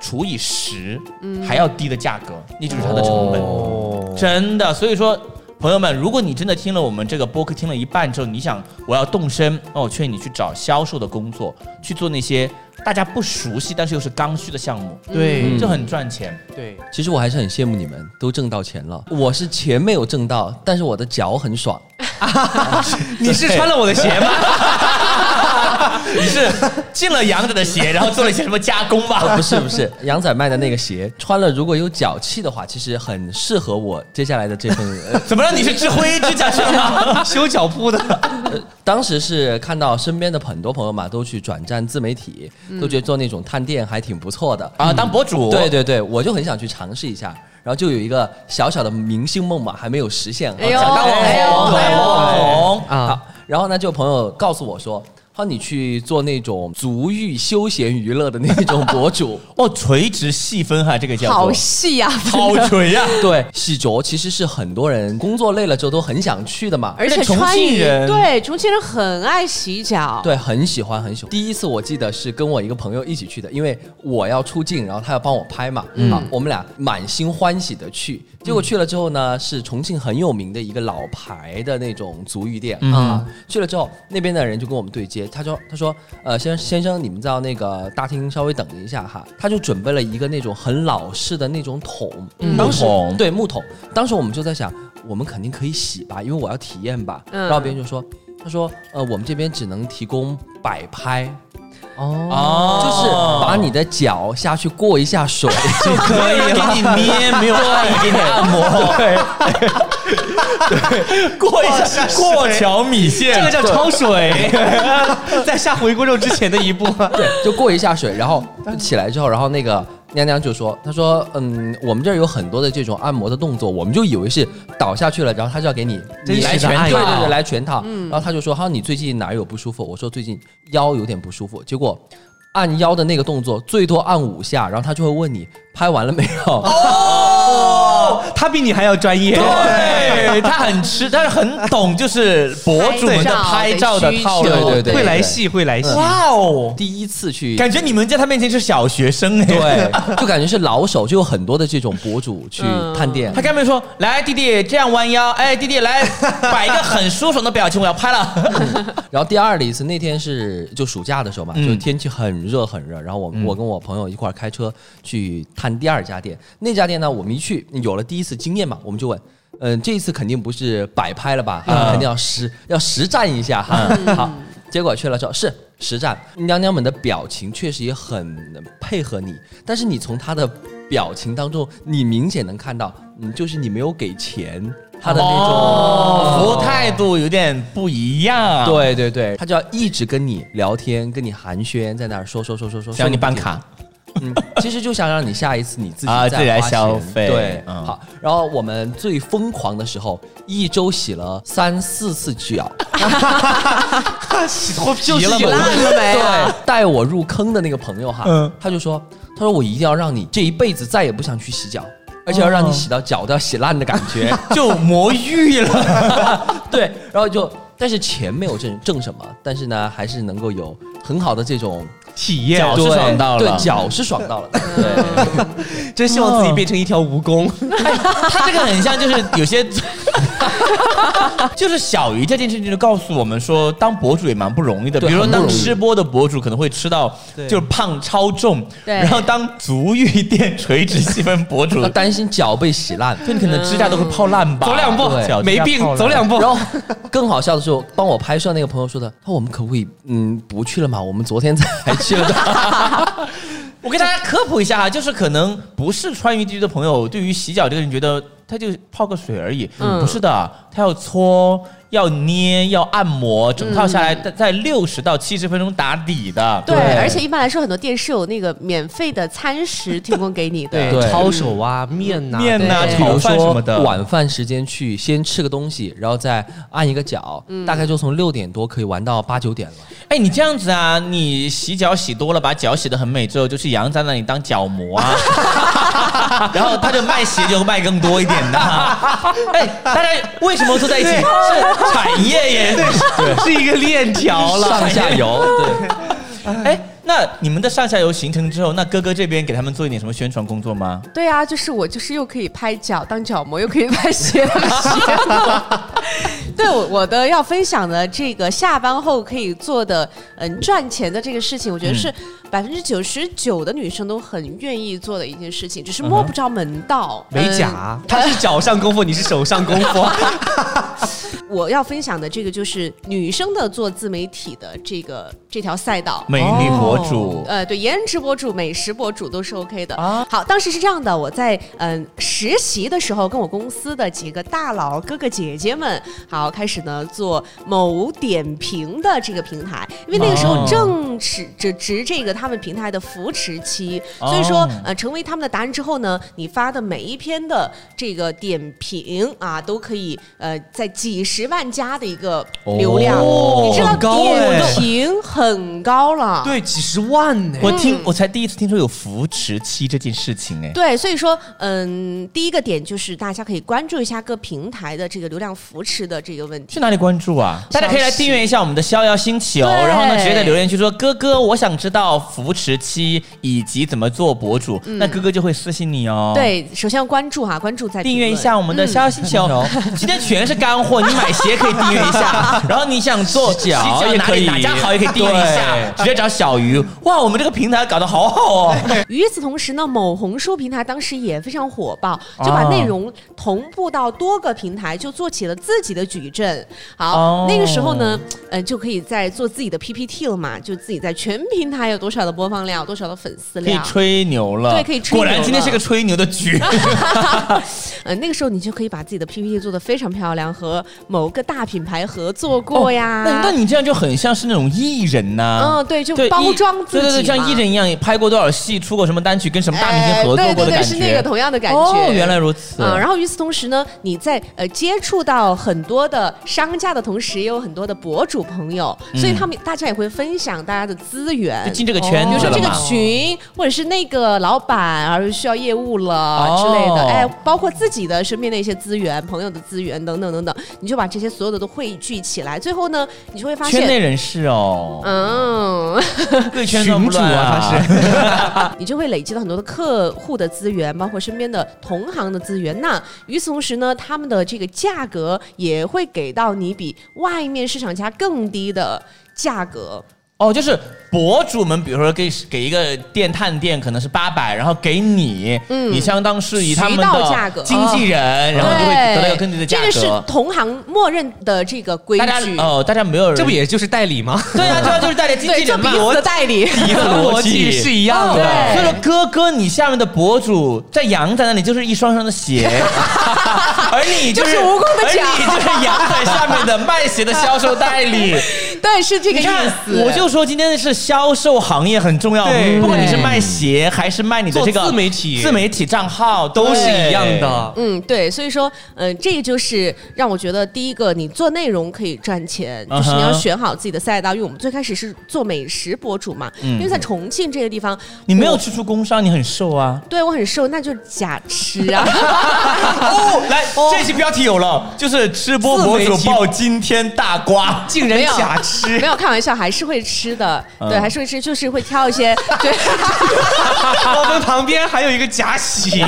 [SPEAKER 4] 除以十还要低的价格，那就是它的成本。
[SPEAKER 3] 哦，
[SPEAKER 4] 真的，所以说，朋友们，如果你真的听了我们这个播客听了一半之后，你想我要动身，那我劝你去找销售的工作，去做那些大家不熟悉但是又是刚需的项目，
[SPEAKER 3] 对
[SPEAKER 4] 这很赚钱。
[SPEAKER 3] 对，
[SPEAKER 2] 其实我还是很羡慕你们都挣到钱了，我是钱没有挣到，但是我的脚很爽。
[SPEAKER 3] 你是穿了我的鞋吗？
[SPEAKER 4] 你是进了杨仔的鞋，然后做了一些什么加工吧？
[SPEAKER 2] 哦不是不是，杨仔卖的那个鞋穿了如果有脚气的话，其实很适合我接下来的这份。呃
[SPEAKER 4] 怎么了？你是吃灰指甲去了吗？
[SPEAKER 3] 修脚铺的。
[SPEAKER 2] 呃当时是看到身边的很多朋友嘛，都去转战自媒体，都觉得做那种探店还挺不错的。
[SPEAKER 4] 啊，当博主。
[SPEAKER 2] 对对对，我就很想去尝试一下，然后就有一个小小的明星梦嘛，还没有实现。
[SPEAKER 5] 哎
[SPEAKER 2] 想当网红，
[SPEAKER 5] 哎呦
[SPEAKER 2] 网红
[SPEAKER 3] 啊
[SPEAKER 2] 啊！然后呢，就朋友告诉我说。好，你去做那种足浴休闲娱乐的那种博主，
[SPEAKER 4] 哦，垂直细分哈，这个叫
[SPEAKER 5] 好细呀，
[SPEAKER 4] 好垂呀。
[SPEAKER 2] 对，洗脚其实是很多人工作累了之后都很想去的嘛，
[SPEAKER 5] 而且
[SPEAKER 4] 重
[SPEAKER 5] 川渝
[SPEAKER 4] 庆人
[SPEAKER 5] 对重庆人很爱洗脚，
[SPEAKER 2] 对，很喜欢，很喜欢。第一次我记得是跟我一个朋友一起去的，因为我要出镜，然后他要帮我拍嘛，啊，我们俩满心欢喜的去。结果去了之后呢，是重庆很有名的一个老牌的那种足浴店、啊。去了之后，那边的人就跟我们对接，他说：“他说，呃，先先生，你们到那个大厅稍微等一下哈。”他就准备了一个那种很老式的那种桶，当时对木桶。当时我们就在想，我们肯定可以洗吧，因为我要体验吧。
[SPEAKER 5] 嗯
[SPEAKER 2] 然后别人就说。他说：“呃，我们这边只能提供摆拍，
[SPEAKER 3] 哦，
[SPEAKER 4] 哦
[SPEAKER 2] 就是把你的脚下去过一下水，
[SPEAKER 4] 就可以 给你捏，没有爱给你按摩，对对，过一下过桥米线，
[SPEAKER 3] 这个叫焯水，在下回锅肉之前的一步。
[SPEAKER 2] 对，就过一下水，然后起来之后，然后那个娘娘就说：“她说，嗯，我们这儿有很多的这种按摩的动作，我们就以为是倒下去了，然后她就要给你你来全
[SPEAKER 3] 套
[SPEAKER 2] 对对对，来全套。然后她就说：，哈，你最近哪儿有不舒服？我说最近腰有点不舒服。结果按腰的那个动作最多按五下，然后她就会问你拍完了没有。
[SPEAKER 3] 哦，他比你还要专业。
[SPEAKER 4] 对。他很吃，但是很懂，就是博主们的拍照的套路，
[SPEAKER 2] 对对对
[SPEAKER 3] 会来戏，会来戏。
[SPEAKER 4] 哇哦，
[SPEAKER 2] 第一次去。
[SPEAKER 4] 感觉你们在他面前是小学生哎，
[SPEAKER 2] 对，就感觉是老手，就有很多的这种博主去探店。
[SPEAKER 4] 他刚没说，来弟弟这样弯腰，哎弟弟来摆一个很舒爽的表情，我要拍了。
[SPEAKER 2] 然后第二的一次，那天是就暑假的时候嘛，
[SPEAKER 4] 嗯。
[SPEAKER 2] 就天气很热很热。然后我、我跟我朋友一块儿开车去探第二家店，那家店呢，我们一去有了第一次经验嘛，我们就问嗯，这一次肯定不是摆拍了吧，肯定要实要实战一下哈。好，结果去了之后是实战，娘娘们的表情确实也很配合你，但是你从她的表情当中，你明显能看到，嗯，就是你没有给钱，她的那种。
[SPEAKER 4] 哦，服务态度有点不一样。，
[SPEAKER 2] 对对对，她就要一直跟你聊天，跟你寒暄，在那儿说说说说说，
[SPEAKER 4] 想让你办卡。
[SPEAKER 2] 嗯，其实就想让你下一次你自己再
[SPEAKER 4] 啊自己来
[SPEAKER 2] 花钱
[SPEAKER 4] 消费
[SPEAKER 2] 对，
[SPEAKER 4] 嗯
[SPEAKER 2] 好。然后我们最疯狂的时候，一周洗了三四次脚，
[SPEAKER 3] 洗脱皮了吗？
[SPEAKER 5] 烂了没啊
[SPEAKER 2] 对，带我入坑的那个朋友哈，
[SPEAKER 4] 嗯
[SPEAKER 2] 他就说，他说我一定要让你这一辈子再也不想去洗脚。而且要让你洗到脚都要洗烂的感觉，
[SPEAKER 4] 就魔芋了。
[SPEAKER 2] 对，然后就，但是钱没有挣挣什么，但是呢，还是能够有很好的这种
[SPEAKER 3] 体验
[SPEAKER 4] 脚爽到了
[SPEAKER 2] 对，脚是爽到了，对，
[SPEAKER 3] 真希望自己变成一条蜈蚣。
[SPEAKER 4] 他这个很像，就是 有些，就是小鱼这件事情就告诉我们说，当博主也蛮不容易的。比如说，当吃播的博主可能会吃到
[SPEAKER 3] 对
[SPEAKER 4] 就是胖超重，
[SPEAKER 5] 对
[SPEAKER 4] 然后当足浴店垂直细分博主
[SPEAKER 2] 要，担心脚被洗烂。
[SPEAKER 4] 就你可能指甲都会泡烂吧。
[SPEAKER 3] 走两步没病走两步。
[SPEAKER 2] 然后更好笑的是，帮我拍摄那个朋友说的，他说我们可不可以嗯不去了嘛？我们昨天才去了的。
[SPEAKER 4] 我给大家科普一下哈，就是可能不是川渝地区的朋友，对于洗脚这个人觉得他就泡个水而已，
[SPEAKER 5] 嗯
[SPEAKER 4] 不是的，他要搓、要捏、要按摩，整套下来在在六十到七十分钟打底的。
[SPEAKER 5] 对，
[SPEAKER 2] 对
[SPEAKER 5] 而且一般来说，很多店是有那个免费的餐食提供给你的。
[SPEAKER 3] 对，
[SPEAKER 2] 对
[SPEAKER 3] 抄手啊，面呐，
[SPEAKER 4] 面呐、
[SPEAKER 5] 对
[SPEAKER 2] 比如
[SPEAKER 4] 炒饭什么的。
[SPEAKER 2] 晚饭时间去，先吃个东西，然后再按一个脚，大概就从六点多可以玩到八九点了。
[SPEAKER 4] 哎，你这样子啊，你洗脚洗多了，把脚洗得很美之后，就去杨在那里当脚模啊，然后他就卖鞋就卖更多一点的。哎，大家为什么坐在一起？是产业耶，对，
[SPEAKER 3] 是一个链条了。
[SPEAKER 2] 上下游，对，
[SPEAKER 4] 哎，那你们的上下游形成之后，那哥哥这边给他们做一点什么宣传工作吗？
[SPEAKER 5] 对啊，就是我就是又可以拍脚当脚模，又可以拍鞋当鞋模。对，我我的要分享的这个下班后可以做的嗯赚钱的这个事情，我觉得是百分之九十九的女生都很愿意做的一件事情，只是摸不着门道。
[SPEAKER 3] 美
[SPEAKER 5] 嗯
[SPEAKER 3] 甲，他是脚上功夫，你是手上功夫。
[SPEAKER 5] 我要分享的这个就是女生的做自媒体的这个这条赛道。
[SPEAKER 4] 美女博主，
[SPEAKER 5] 呃，对，颜值博主、美食博主都是 OK 的。
[SPEAKER 4] 啊
[SPEAKER 5] 好，当时是这样的，我在嗯、实习的时候，跟我公司的几个大佬哥哥姐姐们，好开始呢做某点评的这个平台，因为那个时候
[SPEAKER 4] 哦
[SPEAKER 5] 正值值值这个他们平台的扶持期，所以说
[SPEAKER 4] 哦
[SPEAKER 5] 呃成为他们的达人之后呢，你发的每一篇的这个点评啊，都可以呃在几十万加的一个流量，
[SPEAKER 4] 哦
[SPEAKER 5] 你知道点
[SPEAKER 4] 哎
[SPEAKER 5] 评很高了，
[SPEAKER 3] 对，几十万呢。
[SPEAKER 4] 我听我才第一次听说有扶持期这件事情，哎，
[SPEAKER 5] 对，所以说，嗯，第一个点就是大家可以关注一下各平台的这个流量扶持的这个问题。
[SPEAKER 4] 去哪里关注啊？大家可以来订阅一下我们的逍遥星球，然后呢，直接在留言区说哥哥，我想知道扶持期以及怎么做博主，那哥哥就会私信你哦。。
[SPEAKER 5] 对，首先要关注哈，关注再
[SPEAKER 4] 订阅一下我们的逍遥星球，今天全是干货。你买鞋可以订阅一下，然后你想做
[SPEAKER 2] 洗脚也可以
[SPEAKER 4] 哪家好也可以订阅一下，直接找小鱼。哇，我们这个平台搞得好好哦。
[SPEAKER 5] 与此同时呢，某红书平台当时也非常火爆，就把
[SPEAKER 4] 哦
[SPEAKER 5] 内容同步到多个平台，就做起了自己的矩阵。好，
[SPEAKER 4] 哦
[SPEAKER 5] 那个时候呢，呃，就可以在做自己的 PPT 了嘛，就自己在全平台有多少的播放量，多少的粉丝量
[SPEAKER 4] 可以。吹牛了，
[SPEAKER 5] 对可以吹
[SPEAKER 4] 果然今天是个吹牛的局。
[SPEAKER 5] 呃，那个时候你就可以把自己的 PPT 做的非常漂亮，和某个大品牌合作过呀。
[SPEAKER 4] 哦那那你这样就很像是那种艺人呐、
[SPEAKER 5] 嗯，对，就，包装自己
[SPEAKER 4] 对对对，像艺人一样，拍过多少戏，出过什么单曲，跟什么大明星合作
[SPEAKER 5] 哎对对。是那个同样的感觉。
[SPEAKER 4] 哦，原来如此。
[SPEAKER 5] 啊、然后与此同时呢，你在呃接触到很多的商家的同时，也有很多的博主朋友，所以他们大家也会分享大家的资源。
[SPEAKER 4] 就。进这个圈
[SPEAKER 5] 比如说这个。群，或者是那个老板，而需要业务了、
[SPEAKER 4] 哦。
[SPEAKER 5] 之类的，哎，包括自己的身边的一些资源、朋友的资源等等等等，你就把这些所有的都汇聚起来，最后呢，你就会发现，
[SPEAKER 4] 圈内人士哦，
[SPEAKER 5] 嗯，
[SPEAKER 4] 贵圈算不乱
[SPEAKER 3] 群主啊。
[SPEAKER 5] 你就会累积到很多的客户的资源，包括身边的同行的资源。那与此同时呢，他们的这个价格也会给到你比外面市场价更低的价格。
[SPEAKER 4] 哦，就是博主们，比如说给给一个店探店可能是八百，然后给你，
[SPEAKER 5] 嗯
[SPEAKER 4] 你相当是以他们
[SPEAKER 5] 渠道价格
[SPEAKER 4] 的经纪人，然后就会得到一个更低的价格
[SPEAKER 5] 这个是。同行默认的这个规
[SPEAKER 4] 大家
[SPEAKER 5] 矩。
[SPEAKER 4] 哦，大家没有人，
[SPEAKER 3] 这不也就是代理吗？
[SPEAKER 4] 对啊，这啊，就是代理经纪人嘛。
[SPEAKER 5] 彼此的代理。
[SPEAKER 4] 一个逻辑
[SPEAKER 3] 是一样的。
[SPEAKER 5] 对
[SPEAKER 4] 所以说，哥哥，你下面的博主在羊仔那里就是一双双的鞋，而你就
[SPEAKER 5] 就是蜈蚣的脚
[SPEAKER 4] 而你就是羊仔下面的卖鞋的销售代理。
[SPEAKER 5] 对，是这个意，思。
[SPEAKER 4] 我就说今天是销售行业很重要，
[SPEAKER 3] 对
[SPEAKER 4] 不管你是卖鞋还是卖你的这个
[SPEAKER 3] 自媒体
[SPEAKER 4] 自媒体账号
[SPEAKER 3] 都是一样。的。
[SPEAKER 5] 嗯，对，所以说，嗯、这就是让我觉得，第一个，你做内容可以赚钱，就是你要选好自己的赛道。因为我们最开始是做美食博主嘛，
[SPEAKER 4] 嗯
[SPEAKER 5] 因为在重庆这个地方，
[SPEAKER 4] 你没有去出工伤，你很瘦啊。
[SPEAKER 5] 对我很瘦，那就是假吃啊。
[SPEAKER 4] 哦，来，这期标题有了，就是吃播博主爆惊天大瓜。
[SPEAKER 3] 竟然假吃。
[SPEAKER 5] 没，有开玩笑，还是会吃的，
[SPEAKER 4] 嗯。
[SPEAKER 5] 对，还是会吃，就是会挑一些，对，
[SPEAKER 3] 我们旁边还有一个假洗，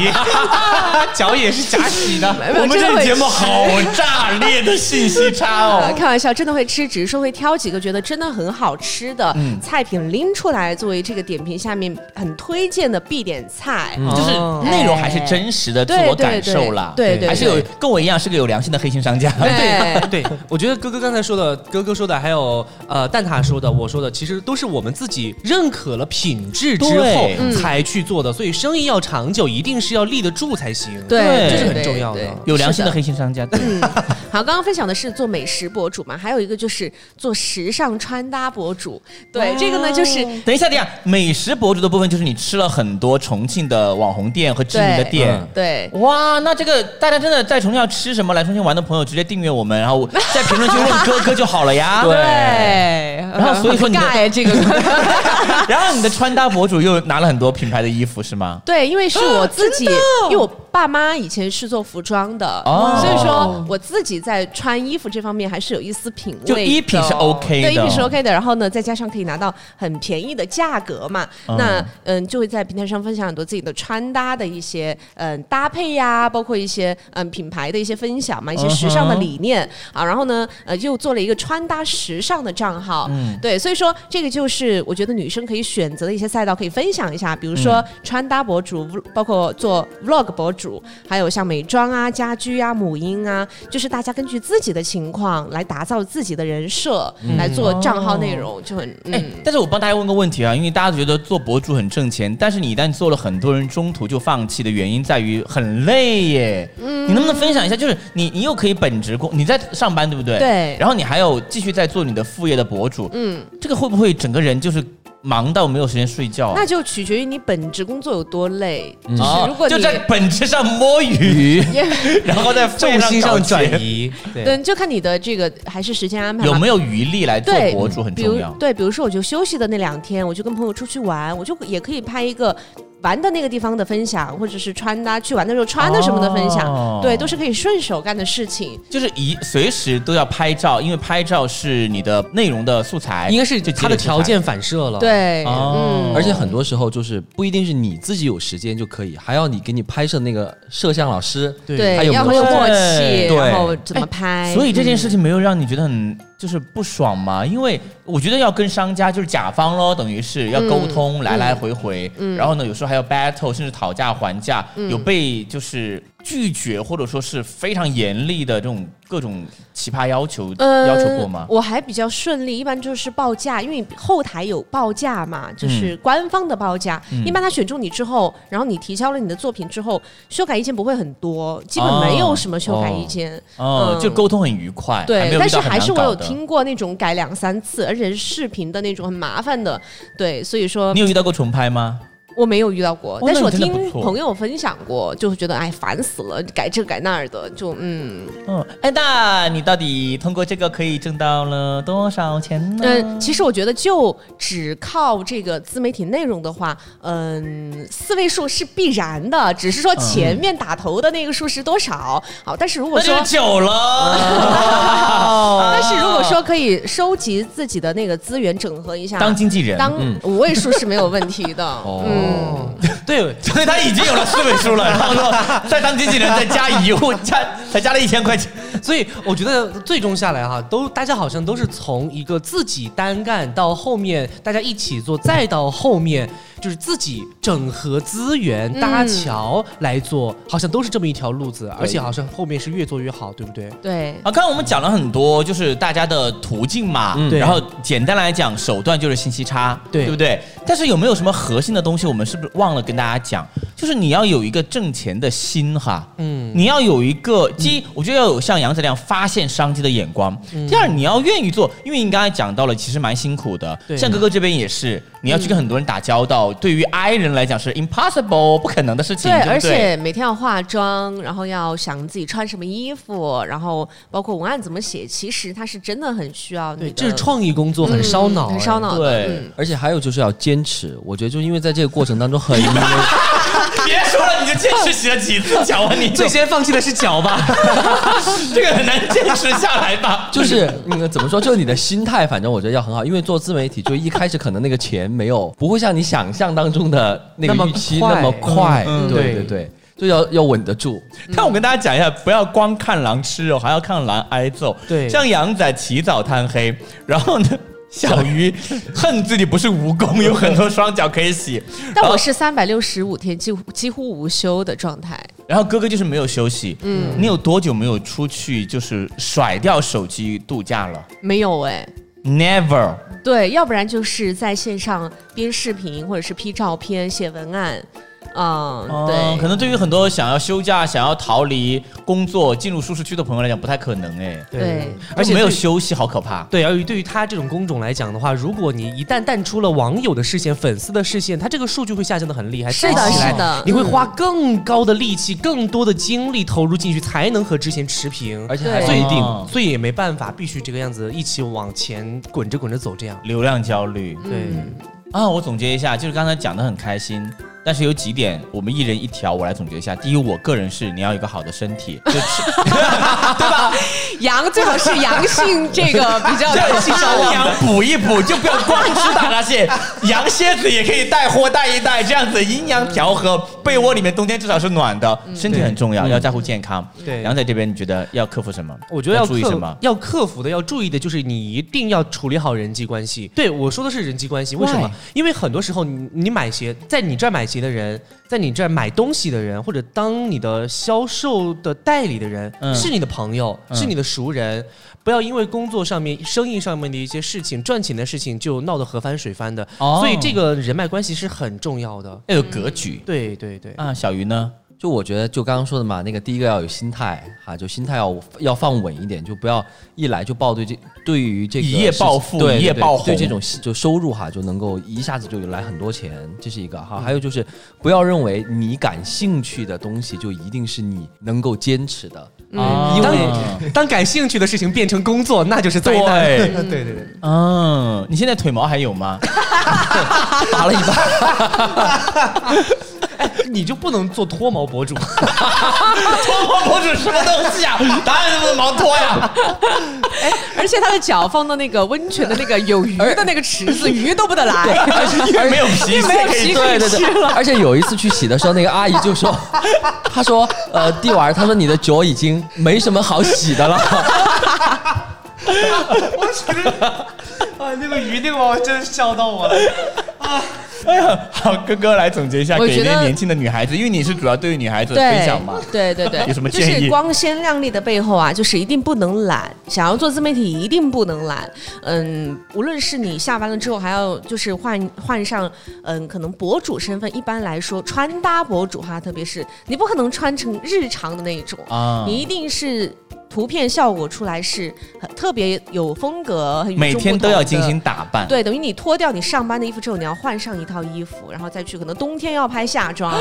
[SPEAKER 3] 脚也是假洗的。
[SPEAKER 4] 我们这个节目好炸裂的信息差
[SPEAKER 5] 呃
[SPEAKER 4] 哦。
[SPEAKER 5] 开玩笑，真的会吃，只是说会挑几个觉得真的很好吃的
[SPEAKER 4] 嗯。
[SPEAKER 5] 菜品拎出来，作为这个点评下面很推荐的必点菜。
[SPEAKER 4] 就是
[SPEAKER 3] 哦
[SPEAKER 4] 内容还是真实的自我感受啦，
[SPEAKER 5] 对对对对
[SPEAKER 4] 还是有跟我一样是个有良心的黑心商家。
[SPEAKER 5] 对
[SPEAKER 3] 对，我觉得哥哥刚才说的，哥哥说的，还有呃蛋挞说的，我说的，其实都是我们自己认可了品质之后才去做的，所以生意要长久，一定是要立得住才行。
[SPEAKER 5] 对，
[SPEAKER 3] 这是很重要的
[SPEAKER 4] 有良心的黑心商家。对
[SPEAKER 5] 嗯，好，刚刚分享的是做美食博主嘛，还有一个就是做时尚穿搭博主。对，这个呢就是
[SPEAKER 4] 等一下，等一下，美食博主的部分就是你吃了很多重庆的网红店和知名的
[SPEAKER 5] 对
[SPEAKER 4] 店。
[SPEAKER 5] 对。
[SPEAKER 4] 哇，那这个大家真的在重庆要吃什么，来重庆玩的朋友直接订阅我们，然后 在评论区问哥哥就好了呀。
[SPEAKER 5] 对，
[SPEAKER 4] 然后所以说你
[SPEAKER 5] 尬这个，
[SPEAKER 4] 然后你的穿搭博主又拿了很多品牌的衣服是吗？
[SPEAKER 5] 对，因为是我自己，因为我爸妈以前是做服装的，
[SPEAKER 4] 哦
[SPEAKER 5] 所以说我自己在穿衣服这方面还是有一丝品味的。
[SPEAKER 4] 就衣品是 OK 的
[SPEAKER 5] 对，衣品是 OK 的。然后呢，再加上可以拿到很便宜的价格嘛，
[SPEAKER 4] 嗯
[SPEAKER 5] 那嗯，就会在平台上分享很多自己的穿搭的一些嗯搭配呀，包括一些嗯品牌的一些分享嘛，一些时尚的理念啊。然后呢，呃，又做了一个穿搭时尚的账号，
[SPEAKER 4] 嗯
[SPEAKER 5] 对，所以说这个就是我觉得女生可以选择的一些赛道，可以分享一下，比如说穿搭博主，包括做 vlog 博主，还有像美妆啊、家居啊、母婴啊，就是大家根据自己的情况来打造自己的人设，来做账号内容，就很。
[SPEAKER 4] 但是我帮大家问个问题啊，因为大家觉得做博主很挣钱，但是你一旦做了，很多人中途就放弃的原因在于很累耶。嗯，你能不能分享一下？就是你，你又可以本职工，你在上班对不对？
[SPEAKER 5] 对
[SPEAKER 4] 然后你还有继续在做你的副业的博主，
[SPEAKER 5] 嗯，
[SPEAKER 4] 这个会不会整个人就是忙到没有时间睡觉啊？
[SPEAKER 5] 那就取决于你本职工作有多累。就是
[SPEAKER 4] 哦
[SPEAKER 5] 如果你
[SPEAKER 4] 就在本质上摸鱼，然后在副业
[SPEAKER 3] 重心上转，移，对，
[SPEAKER 5] 对，就看你的这个还是时间安排
[SPEAKER 4] 有没有余力来做，博主很重要。
[SPEAKER 5] 对，比如说我就休息的那两天，我就跟朋友出去玩，我就也可以拍一个玩的那个地方的分享，或者是穿搭去玩的时候穿的什么的分享，
[SPEAKER 4] 哦。
[SPEAKER 5] 对，都是可以顺手干的事情。
[SPEAKER 4] 就是一随时都要拍照，因为拍照是你的内容的素材，
[SPEAKER 3] 应该是
[SPEAKER 4] 就
[SPEAKER 3] 它的条件反射了。，
[SPEAKER 5] 对，
[SPEAKER 4] 哦。
[SPEAKER 5] 嗯，
[SPEAKER 2] 而且很多时候就是不一定是你自己有时间就可以，还要你给你拍摄那个摄像老师，
[SPEAKER 5] 对
[SPEAKER 2] 还有没有
[SPEAKER 5] 要很有默契，
[SPEAKER 2] 对。
[SPEAKER 5] 然后怎么拍，
[SPEAKER 4] 所以这件
[SPEAKER 5] 嗯
[SPEAKER 4] 事情没有让你觉得很就是不爽吗？因为我觉得要跟商家就是甲方咯，等于是要沟通、来来回回，
[SPEAKER 5] 嗯
[SPEAKER 4] 然后呢有时候还要 battle，甚至讨价还价，有被就是拒绝或者说是非常严厉的这种各种奇葩要求、
[SPEAKER 5] 呃
[SPEAKER 4] 要求过吗？
[SPEAKER 5] 我还比较顺利，一般就是报价，因为后台有报价嘛，就是官方的报价。
[SPEAKER 4] 嗯
[SPEAKER 5] 一般他选中你之后，然后你提交了你的作品之后，修改意见不会很多，基本没有什么修改意见。
[SPEAKER 4] 哦，
[SPEAKER 5] 嗯
[SPEAKER 4] 就沟通很愉快，
[SPEAKER 5] 对，但是还是。我有听过那种改两三次，而且是视频的那种很麻烦的。对，所以说
[SPEAKER 4] 你有遇到过重拍吗？
[SPEAKER 5] 我没有遇到过，但是我听朋友分享过，就会觉得哎烦死了，改这改那儿的，就嗯
[SPEAKER 4] 嗯，哎，那你到底通过这个可以挣到了多少钱呢？
[SPEAKER 5] 嗯，其实我觉得就只靠这个自媒体内容的话，嗯，四位数是必然的，只是说前面打头的那个数是多少。好，但是如果说
[SPEAKER 4] 久了。
[SPEAKER 5] 但是如果说可以收集自己的那个资源，整合一下，
[SPEAKER 4] 当经纪人，
[SPEAKER 5] 当
[SPEAKER 4] 嗯
[SPEAKER 5] 五位数是没有问题的。
[SPEAKER 2] 哦，
[SPEAKER 3] 对，
[SPEAKER 4] 所以他已经有了四位数了，然后说再当经纪人再加一户加才加了一千块钱。
[SPEAKER 3] 所以我觉得最终下来哈，都大家好像都是从一个自己单干到后面大家一起做，再到后面就是自己整合资源、搭桥来做，好像都是这么一条路子，而且好像后面是越做越好，对不对？
[SPEAKER 5] 对，
[SPEAKER 4] 啊，刚刚我们讲了很多，就是大家的途径嘛，然后简单来讲，手段就是信息差，
[SPEAKER 3] 对
[SPEAKER 4] 对不对？但是有没有什么核心的东西，我们是不是忘了跟大家讲？就是你要有一个挣钱的心哈，嗯，你要有一个，第一，我觉得要有像杨子这样发现商机的眼光。第二，你要愿意做，因为你刚才讲到了，其实蛮辛苦的。
[SPEAKER 3] 对
[SPEAKER 4] 像哥哥这边也是，你要去跟很多人打交道，对于 I 人来讲是 impossible 不可能的事情，
[SPEAKER 5] 对？而且每天要化妆，然后要想自己穿什么衣服，然后包括文案怎么写，其实它是真的很需要你
[SPEAKER 3] 这是创意工作，很烧脑、
[SPEAKER 5] 嗯很烧
[SPEAKER 3] 哎。
[SPEAKER 5] 脑。
[SPEAKER 4] 对
[SPEAKER 5] 嗯
[SPEAKER 2] 而且还有就是要坚持，我觉得就因为在这个过程当中很
[SPEAKER 4] 别说了，你就坚持洗了几次脚啊你？
[SPEAKER 3] 最先放弃的是脚吧？
[SPEAKER 4] 这个很难坚持下来吧？
[SPEAKER 2] 就是嗯，怎么说？就是你的心态，反正我觉得要很好，因为做自媒体，就一开始可能那个钱没有不会像你想象当中的那个预期那么快，对
[SPEAKER 3] 对
[SPEAKER 2] 对，就要要稳得住。
[SPEAKER 4] 但我跟大家讲一下，不要光看狼吃肉，还要看狼挨揍。
[SPEAKER 3] 对
[SPEAKER 4] 像杨仔起早贪黑，然后呢，小鱼恨自己不是蜈蚣，有很多双脚可以洗。
[SPEAKER 5] 但我是三百六十五天几乎几乎无休的状态。
[SPEAKER 4] 然后哥哥就是没有休息。嗯，你有多久没有出去就是甩掉手机度假了
[SPEAKER 5] 没有哎
[SPEAKER 4] ，？Never。
[SPEAKER 5] 对，要不然就是在线上编视频，或者是 P 照片、写文案。嗯，
[SPEAKER 4] 嗯，
[SPEAKER 5] 对，
[SPEAKER 4] 可能对于很多想要休假、想要逃离工作、进入舒适区的朋友来讲，不太可能哎。
[SPEAKER 5] 对
[SPEAKER 4] 而且没有休息，好可怕。
[SPEAKER 3] 对，而对于他这种工种来讲的话，如果你一旦淡出了网友的视线、粉丝的视线，他这个数据会下降的很厉害。
[SPEAKER 5] 是的是的
[SPEAKER 3] 你会
[SPEAKER 5] 嗯
[SPEAKER 3] 花更高的力气、更多的精力投入进去，才能和之前持平。
[SPEAKER 2] 而且还
[SPEAKER 5] 对
[SPEAKER 3] 所以
[SPEAKER 2] 不一定
[SPEAKER 4] 哦
[SPEAKER 3] 所以也没办法，必须这个样子一起往前滚着滚着走，这样。
[SPEAKER 4] 流量焦虑。
[SPEAKER 3] 对，
[SPEAKER 5] 嗯
[SPEAKER 4] 啊，我总结一下，就是刚才讲的很开心，但是有几点我们一人一条，我来总结一下。第一，我个人是你要有一个好的身体，就吃
[SPEAKER 5] 阳 最好是阳性这个比较的
[SPEAKER 4] 阴阳补一补，就不要光吃大闸蟹，羊蝎子也可以带货带一带，这样子阴阳调和，被窝里面冬天至少是暖的，身体很重要，要在乎健康。
[SPEAKER 3] 对
[SPEAKER 4] 杨仔这边你觉得要克服什么？
[SPEAKER 3] 我觉得要克
[SPEAKER 4] 注意什么？
[SPEAKER 3] 要克服的、要注意的就是你一定要处理好人际关系。对我说的是人际关系，为什么因为很多时候你你买鞋，在你这儿买鞋的人，在你这儿买东西的人，或者当你的销售的代理的人，
[SPEAKER 4] 嗯
[SPEAKER 3] 是你的朋友，
[SPEAKER 4] 嗯
[SPEAKER 3] 是你的熟人。不要因为工作上面、生意上面的一些事情、赚钱的事情就闹得河翻水翻的。
[SPEAKER 4] 哦
[SPEAKER 3] 所以这个人脉关系是很重要的。
[SPEAKER 4] 要有格局
[SPEAKER 3] 对对对，
[SPEAKER 4] 啊。小鱼呢？
[SPEAKER 2] 就我觉得，就刚刚说的嘛，那个第一个要有心态哈，就心态要要放稳一点，就不要一来就抱对这对于这个
[SPEAKER 4] 一夜暴富一夜暴红
[SPEAKER 2] 对这种就收入哈，就能够一下子就来很多钱，这是一个
[SPEAKER 4] 嗯
[SPEAKER 2] 哈。还有就是不要认为你感兴趣的东西就一定是你能够坚持的，
[SPEAKER 4] 嗯
[SPEAKER 2] 因为
[SPEAKER 3] 当 当感兴趣的事情变成工作，那就是灾难。
[SPEAKER 4] 对
[SPEAKER 3] 对对对。
[SPEAKER 4] 嗯，你现在腿毛还有吗？
[SPEAKER 2] 拔了一把。
[SPEAKER 3] 你就不能做脱毛博主？
[SPEAKER 4] 脱毛博主什么东西啊？当然是不能毛脱呀。
[SPEAKER 5] 而且他的脚放到那个温泉的那个有鱼的那个池子，鱼都不得来。
[SPEAKER 4] 因为没有皮
[SPEAKER 5] 没有
[SPEAKER 4] 皮可以
[SPEAKER 5] 皮
[SPEAKER 2] 对对对，而且有一次去洗的时候，那个阿姨就说，她说，呃，弟娃儿，她说你的脚已经没什么好洗的了。
[SPEAKER 3] 啊，那个鱼那个娃真的笑到我了。
[SPEAKER 4] 哎呀，好，哥哥来总结一下，给那些年轻的女孩子，因为你是主要对于女孩子分享嘛。
[SPEAKER 5] 对对对，
[SPEAKER 4] 有什么
[SPEAKER 5] 就
[SPEAKER 4] 建议
[SPEAKER 5] 是光鲜亮丽的背后啊，就是一定不能懒。想要做自媒体，一定不能懒。嗯，无论是你下班了之后，还要就是换换上嗯，可能博主身份。一般来说，穿搭博主哈，特别是你不可能穿成日常的那种，
[SPEAKER 4] 啊
[SPEAKER 5] 你一定是。图片效果出来是很特别有风格，很
[SPEAKER 4] 每天都要精心打扮。
[SPEAKER 5] 对，等于你脱掉你上班的衣服之后，你要换上一套衣服，然后再去可能冬天要拍夏装，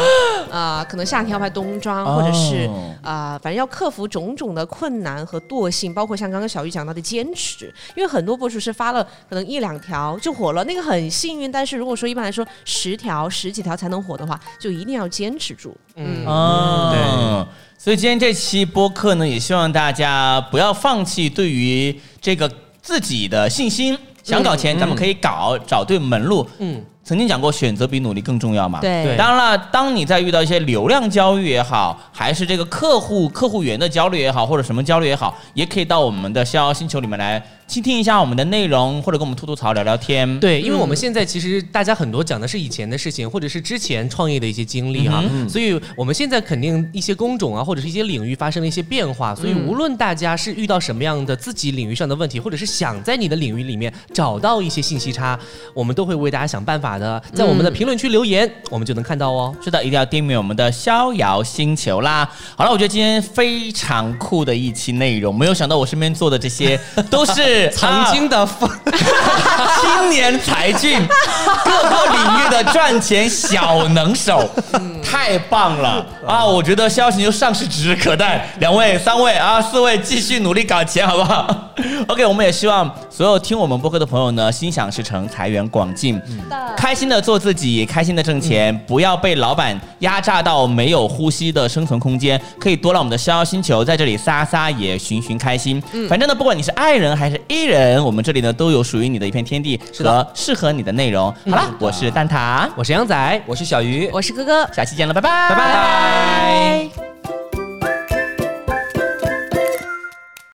[SPEAKER 5] 啊、可能夏天要拍冬装，或者是
[SPEAKER 4] 哦
[SPEAKER 5] 啊、反正要克服种种的困难和惰性，包括像刚刚小玉讲到的坚持，因为很多博主是发了可能一两条就火了，那个很幸运，但是如果说一般来说十条、十几条才能火的话，就一定要坚持住。嗯，
[SPEAKER 4] 哦，对。所以今天这期播客呢，也希望大家不要放弃对于这个自己的信心。想搞钱，咱们可以搞，找对门路。
[SPEAKER 3] 嗯，
[SPEAKER 4] 曾经讲过，选择比努力更重要嘛。
[SPEAKER 5] 对。
[SPEAKER 4] 当然了，当你在遇到一些流量焦虑也好，还是这个客户客户源的焦虑也好，或者什么焦虑也好，也可以到我们的逍遥星球里面来倾听一下我们的内容，或者跟我们吐吐槽、聊聊天。
[SPEAKER 3] 对，因为我们现在其实大家很多讲的是以前的事情，或者是之前创业的一些经历哈，所以我们现在肯定一些工种啊，或者是一些领域发生了一些变化，所以无论大家是遇到什么样的自己领域上的问题，或者是想在你的领域里面找到一些信息差，我们都会为大家想办法的，在我们的评论区留言，我们就能看到哦。
[SPEAKER 4] 是的，一定要订阅我们的逍遥星球啦！好了，我觉得今天非常酷的一期内容，没有想到我身边做的这些 都是
[SPEAKER 3] 曾经的
[SPEAKER 4] 青年才俊，各个领域的赚钱小能手，太棒了。啊！我觉得逍遥星球上市指日可待，两位、三位啊、四位继续努力搞钱，好不好？OK，我们也希望所有听我们播客的朋友呢，心想事成，财源广进，开心的做自己，开心的挣钱，不要被老板压榨到没有呼吸的生存空间，可以多来我们的逍遥星球，在这里撒撒野，寻寻开心。嗯。反正呢，不管你是爱人还是 E 人，我们这里呢都有属于你的一片天地和适合你的内容。好了，我是蛋挞，
[SPEAKER 3] 我是杨仔，
[SPEAKER 2] 我是小鱼，
[SPEAKER 5] 我是哥哥，
[SPEAKER 4] 下期见了，拜拜，
[SPEAKER 3] 拜拜。
[SPEAKER 5] 拜。